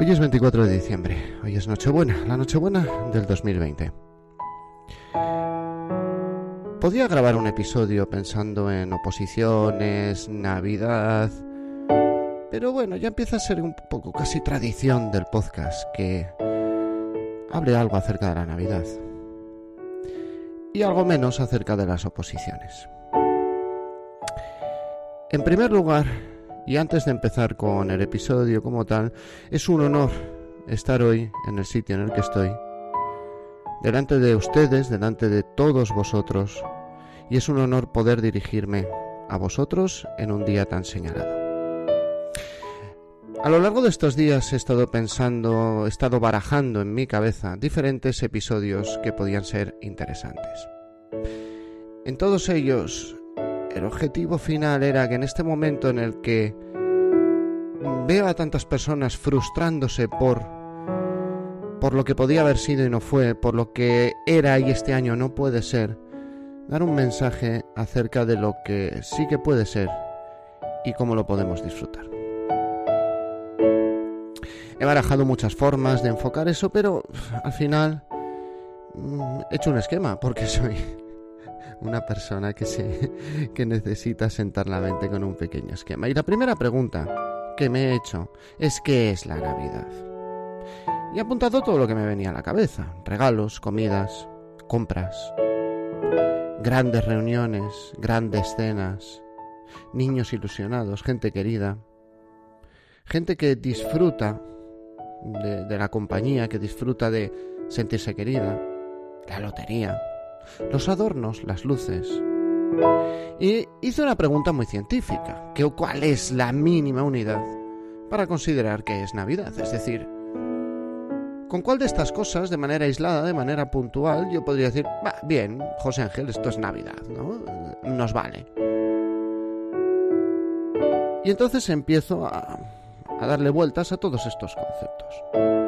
Hoy es 24 de diciembre, hoy es Nochebuena, la Nochebuena del 2020. Podía grabar un episodio pensando en oposiciones, Navidad, pero bueno, ya empieza a ser un poco casi tradición del podcast que hable algo acerca de la Navidad y algo menos acerca de las oposiciones. En primer lugar, y antes de empezar con el episodio como tal, es un honor estar hoy en el sitio en el que estoy, delante de ustedes, delante de todos vosotros, y es un honor poder dirigirme a vosotros en un día tan señalado. A lo largo de estos días he estado pensando, he estado barajando en mi cabeza diferentes episodios que podían ser interesantes. En todos ellos el objetivo final era que en este momento en el que veo a tantas personas frustrándose por por lo que podía haber sido y no fue, por lo que era y este año no puede ser, dar un mensaje acerca de lo que sí que puede ser y cómo lo podemos disfrutar. He barajado muchas formas de enfocar eso, pero al final mm, he hecho un esquema porque soy una persona que, se, que necesita sentar la mente con un pequeño esquema. Y la primera pregunta que me he hecho es ¿qué es la Navidad? Y he apuntado todo lo que me venía a la cabeza. Regalos, comidas, compras, grandes reuniones, grandes cenas, niños ilusionados, gente querida, gente que disfruta de, de la compañía, que disfruta de sentirse querida, la lotería, los adornos, las luces. Y hice una pregunta muy científica, que ¿cuál es la mínima unidad para considerar que es Navidad? Es decir, ¿con cuál de estas cosas, de manera aislada, de manera puntual, yo podría decir, bien, José Ángel, esto es Navidad, ¿no? Nos vale. Y entonces empiezo a darle vueltas a todos estos conceptos.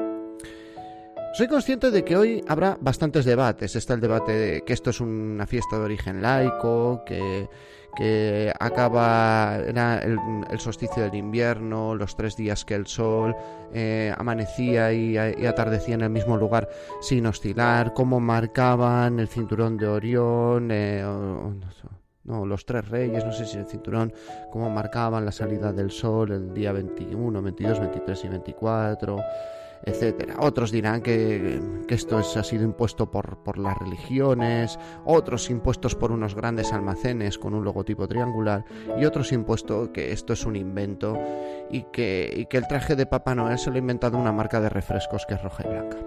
Soy consciente de que hoy habrá bastantes debates. Está el debate de que esto es una fiesta de origen laico, que, que acaba el, el, solsticio del invierno, los tres días que el sol eh, amanecía y, y, atardecía en el mismo lugar sin oscilar, cómo marcaban el cinturón de Orión, eh, no, los tres reyes, no sé si el cinturón, cómo marcaban la salida del sol el día 21, 22, 23 y 24 etcétera. Otros dirán que, que esto es, ha sido impuesto por, por, las religiones, otros impuestos por unos grandes almacenes con un logotipo triangular y otros impuestos que esto es un invento y que, y que el traje de Papá Noel se lo ha inventado una marca de refrescos que es roja y blanca.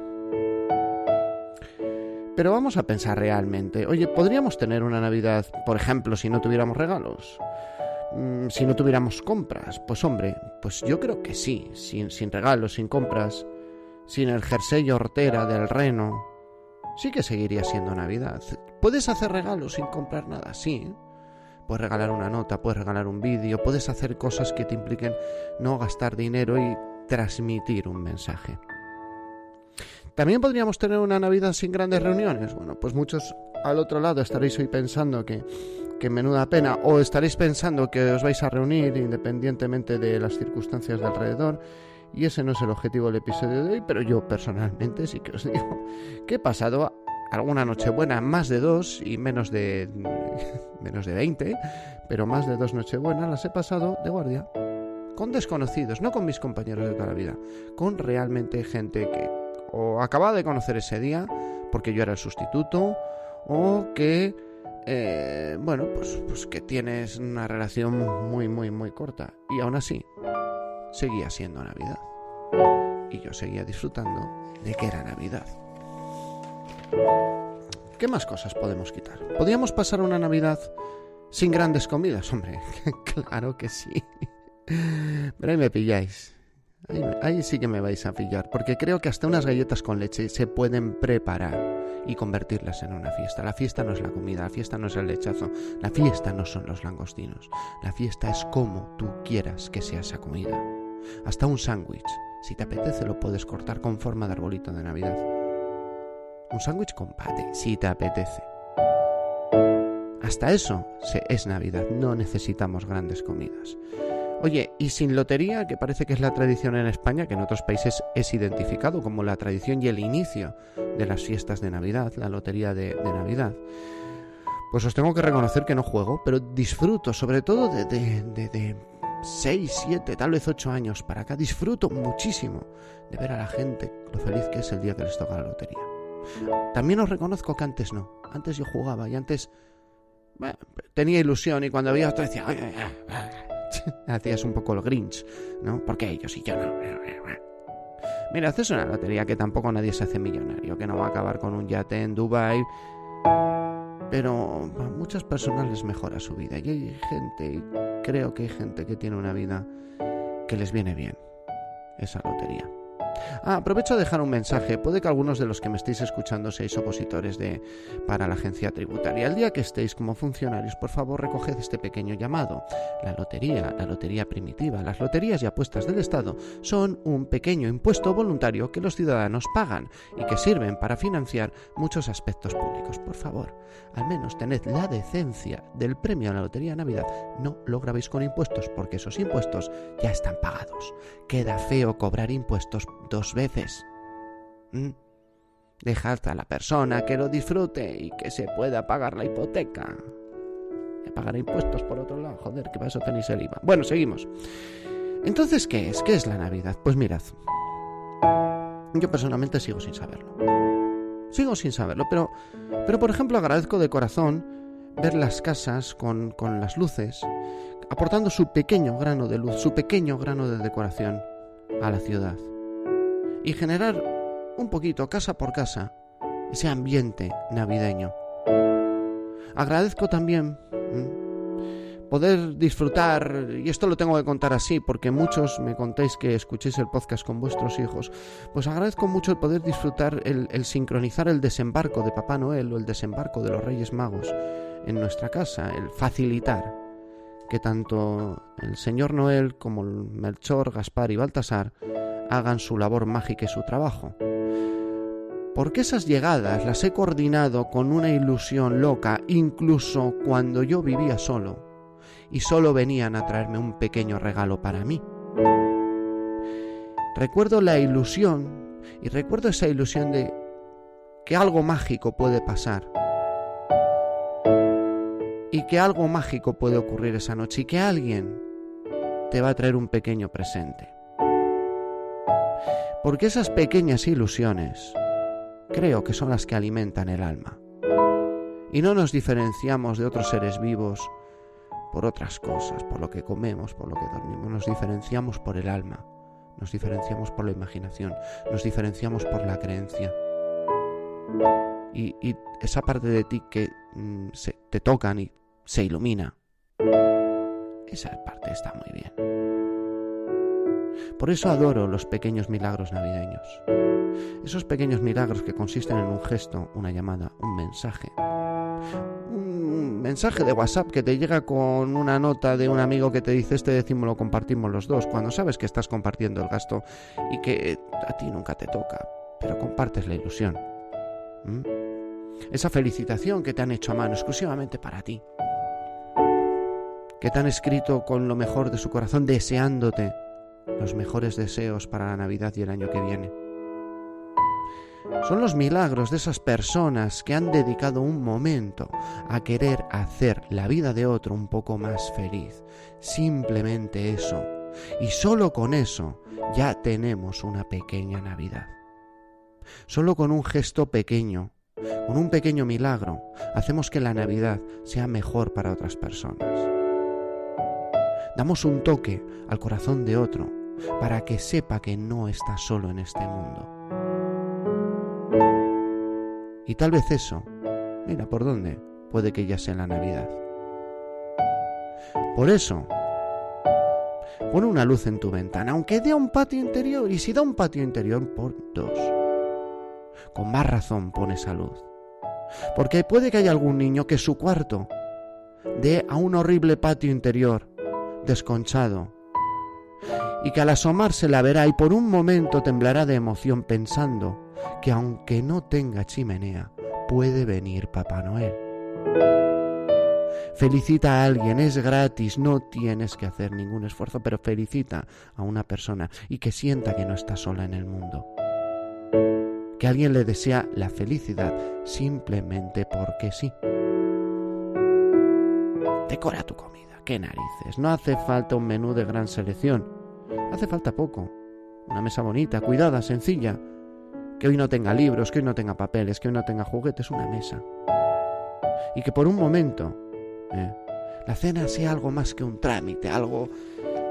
Pero vamos a pensar realmente, oye, ¿podríamos tener una Navidad, por ejemplo, si no tuviéramos regalos? Mm, si no tuviéramos compras, pues hombre, pues yo creo que sí, sin, sin regalos, sin compras, sin el jersey hortera del reno, sí que seguiría siendo Navidad. ¿Puedes hacer regalos sin comprar nada? Sí. Puedes regalar una nota, puedes regalar un vídeo, puedes hacer cosas que te impliquen no gastar dinero y transmitir un mensaje. También podríamos tener una Navidad sin grandes reuniones. Bueno, pues muchos al otro lado estaréis hoy pensando que, que menuda pena, o estaréis pensando que os vais a reunir independientemente de las circunstancias de alrededor y ese no es el objetivo del episodio de hoy, pero yo personalmente sí que os digo que he pasado alguna noche buena, más de dos y menos de menos de 20, pero más de dos nochebuenas las he pasado de guardia con desconocidos, no con mis compañeros de toda la vida, con realmente gente que o acababa de conocer ese día porque yo era el sustituto o que eh, bueno pues, pues que tienes una relación muy muy muy corta. Y aún así seguía siendo Navidad. Y yo seguía disfrutando de que era Navidad. ¿Qué más cosas podemos quitar? ¿Podríamos pasar una Navidad sin grandes comidas? Hombre, claro que sí. Pero ahí me pilláis. Ahí, sí que me vais a pillar, porque creo que hasta unas galletas con leche se pueden preparar y convertirlas en una fiesta. La fiesta no es la comida, la fiesta no es el lechazo, la fiesta no son los langostinos, la fiesta es como tú quieras que sea esa comida. Hasta un sándwich, si te apetece, lo puedes cortar con forma de arbolito de Navidad. Un sándwich con pate, si te apetece. Hasta eso es Navidad, no necesitamos grandes comidas. Oye, y sin lotería, que parece que es la tradición en España, que en otros países es identificado como la tradición y el inicio de las fiestas de Navidad, la lotería de, Navidad, pues os tengo que reconocer que no juego, pero disfruto, sobre todo de, 6, 7, tal vez 8 años para acá, disfruto muchísimo de ver a la gente lo feliz que es el día que les toca la lotería. También os reconozco que antes no, antes yo jugaba y antes tenía ilusión y cuando había otro decía, hacías un poco el Grinch, ¿no? Porque ellos y yo no. Mira, haces una lotería que tampoco nadie se hace millonario, que no va a acabar con un yate en Dubai, pero a muchas personas les mejora su vida y hay gente, creo que hay gente que tiene una vida que les viene bien esa lotería. Ah, aprovecho a dejar un mensaje. Puede que algunos de los que me estéis escuchando seáis opositores de para la agencia tributaria. El día que estéis como funcionarios, por favor, recoged este pequeño llamado. La lotería, la lotería primitiva, las loterías y apuestas del Estado son un pequeño impuesto voluntario que los ciudadanos pagan y que sirven para financiar muchos aspectos públicos. Por favor, al menos tened la decencia del premio a la Lotería de Navidad. No lo grabéis con impuestos porque esos impuestos ya están pagados. Queda feo cobrar impuestos dos veces. ¿Mm? Dejad a la persona que lo disfrute y que se pueda pagar la hipoteca. Y pagar impuestos por otro lado. Joder, que para eso tenéis el IVA. Bueno, seguimos. Entonces, ¿qué es? ¿Qué es la Navidad? Pues mirad. Yo personalmente sigo sin saberlo. Sigo sin saberlo, pero, pero por ejemplo agradezco de corazón ver las casas con, con las luces, aportando su pequeño grano de luz, su pequeño grano de decoración a la ciudad y generar un poquito, casa por casa, ese ambiente navideño. Agradezco también poder disfrutar, y esto lo tengo que contar así, porque muchos me contéis que escuchéis el podcast con vuestros hijos, pues agradezco mucho el poder disfrutar, el, sincronizar el desembarco de Papá Noel o el desembarco de los Reyes Magos en nuestra casa, el facilitar que tanto el Señor Noel como el Melchor, Gaspar y Baltasar hagan su labor mágica y su trabajo. Porque esas llegadas las he coordinado con una ilusión loca, incluso cuando yo vivía solo, y solo venían a traerme un pequeño regalo para mí. Recuerdo la ilusión, y recuerdo esa ilusión de que algo mágico puede pasar, y que algo mágico puede ocurrir esa noche, y que alguien te va a traer un pequeño presente. Porque esas pequeñas ilusiones creo que son las que alimentan el alma. Y no nos diferenciamos de otros seres vivos por otras cosas, por lo que comemos, por lo que dormimos. Nos diferenciamos por el alma, nos diferenciamos por la imaginación, nos diferenciamos por la creencia. Y, esa parte de ti que mm, se, te tocan y se ilumina, esa parte está muy bien. Por eso adoro los pequeños milagros navideños. Esos pequeños milagros que consisten en un gesto, una llamada, un mensaje. Un mensaje de WhatsApp que te llega con una nota de un amigo que te dice este décimo lo compartimos los dos, cuando sabes que estás compartiendo el gasto y que a ti nunca te toca, pero compartes la ilusión. ¿Mm? Esa felicitación que te han hecho a mano exclusivamente para ti. Que te han escrito con lo mejor de su corazón deseándote los mejores deseos para la Navidad y el año que viene. Son los milagros de esas personas que han dedicado un momento a querer hacer la vida de otro un poco más feliz. Simplemente eso. Y solo con eso ya tenemos una pequeña Navidad. Solo con un gesto pequeño, con un pequeño milagro, hacemos que la Navidad sea mejor para otras personas. Damos un toque al corazón de otro para que sepa que no está solo en este mundo. Y tal vez eso, mira por dónde, puede que ya sea la Navidad. Por eso, pon una luz en tu ventana, aunque dé un patio interior, y si da un patio interior, por dos. Con más razón pone esa luz. Porque puede que haya algún niño que su cuarto dé a un horrible patio interior desconchado, y que al asomarse la verá y por un momento temblará de emoción pensando que aunque no tenga chimenea, puede venir Papá Noel. Felicita a alguien, es gratis, no tienes que hacer ningún esfuerzo, pero felicita a una persona y que sienta que no está sola en el mundo. Que alguien le desea la felicidad simplemente porque sí. Decora tu comida, qué narices. No hace falta un menú de gran selección. Hace falta poco. Una mesa bonita, cuidada, sencilla. Que hoy no tenga libros, que hoy no tenga papeles, que hoy no tenga juguetes, una mesa. Y que por un momento ¿eh? La cena sea algo más que un trámite, algo,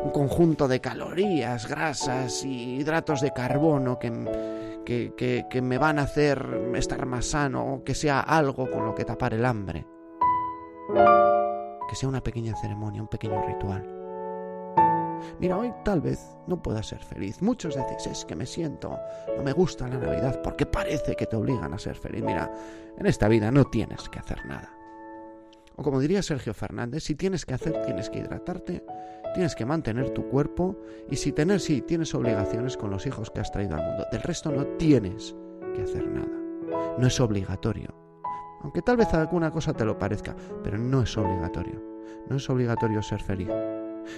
un conjunto de calorías, grasas y hidratos de carbono que, que, que me van a hacer estar más sano, que sea algo con lo que tapar el hambre. Que sea una pequeña ceremonia, un pequeño ritual. Mira, hoy tal vez no pueda ser feliz. Muchos decís, es que me siento, no me gusta la Navidad porque parece que te obligan a ser feliz. Mira, en esta vida no tienes que hacer nada. O como diría Sergio Fernández, si tienes que hacer, tienes que hidratarte, tienes que mantener tu cuerpo y si tener, sí, tienes obligaciones con los hijos que has traído al mundo. Del resto no tienes que hacer nada. No es obligatorio. Aunque tal vez alguna cosa te lo parezca, pero no es obligatorio. No es obligatorio ser feliz.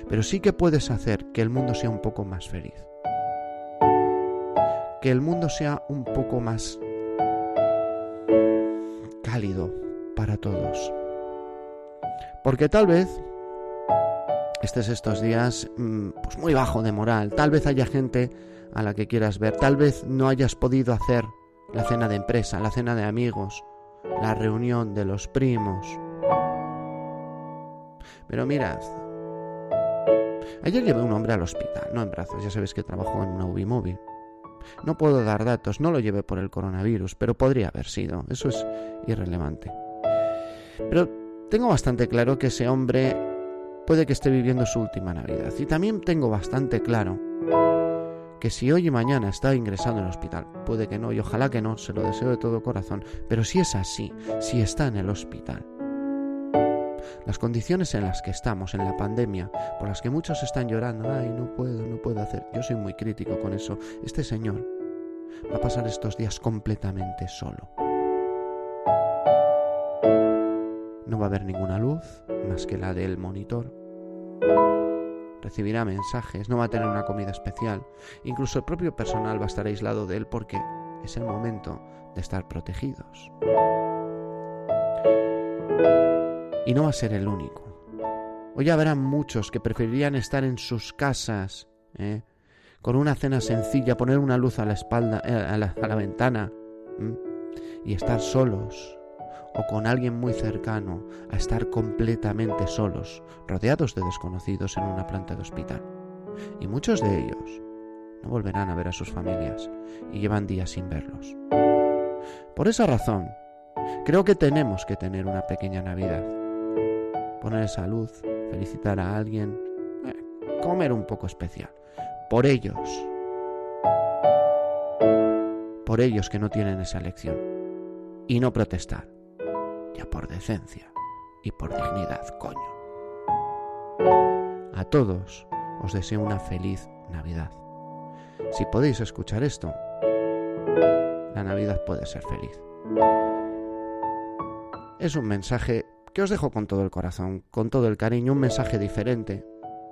Pero sí que puedes hacer que el mundo sea un poco más feliz. Que el mundo sea un poco más cálido para todos. Porque tal vez estés estos días mm, pues muy bajo de moral, tal vez haya gente a la que quieras ver, tal vez no hayas podido hacer la cena de empresa, la cena de amigos, la reunión de los primos. Pero mirad, ayer llevé un hombre al hospital, no en brazos, ya sabéis que trabajo en una UBI móvil. No puedo dar datos, no lo llevé por el coronavirus, pero podría haber sido, eso es irrelevante. Pero tengo bastante claro que ese hombre puede que esté viviendo su última Navidad. Y también tengo bastante claro que si hoy y mañana está ingresado en el hospital, puede que no, y ojalá que no, se lo deseo de todo corazón, pero si es así, si está en el hospital, las condiciones en las que estamos, en la pandemia, por las que muchos están llorando, ay, no puedo, no puedo hacer, yo soy muy crítico con eso, este señor va a pasar estos días completamente solo. No va a haber ninguna luz más que la del monitor. Recibirá mensajes, no va a tener una comida especial. Incluso el propio personal va a estar aislado de él porque es el momento de estar protegidos. Y no va a ser el único. Hoy habrá muchos que preferirían estar en sus casas, ¿eh? con una cena sencilla, poner una luz a la espalda, eh, a, la, ventana y estar solos, o con alguien muy cercano a estar completamente solos, rodeados de desconocidos en una planta de hospital. Y muchos de ellos no volverán a ver a sus familias y llevan días sin verlos. Por esa razón, creo que tenemos que tener una pequeña Navidad. Poner esa luz, felicitar a alguien, eh, comer un poco especial. Por ellos. Por ellos que no tienen esa elección. Y no protestar por decencia y por dignidad, coño. A todos os deseo una feliz Navidad. Si podéis escuchar esto, la Navidad puede ser feliz. Es un mensaje que os dejo con todo el corazón, con todo el cariño, un mensaje diferente,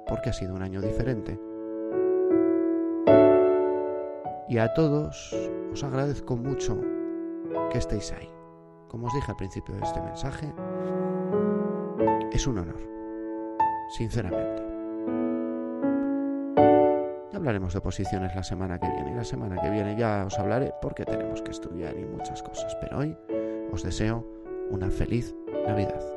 porque ha sido un año diferente. Y a todos os agradezco mucho que estéis ahí como os dije al principio de este mensaje, es un honor, sinceramente. Ya hablaremos de posiciones la semana que viene y la semana que viene ya os hablaré porque tenemos que estudiar y muchas cosas, pero hoy os deseo una feliz Navidad.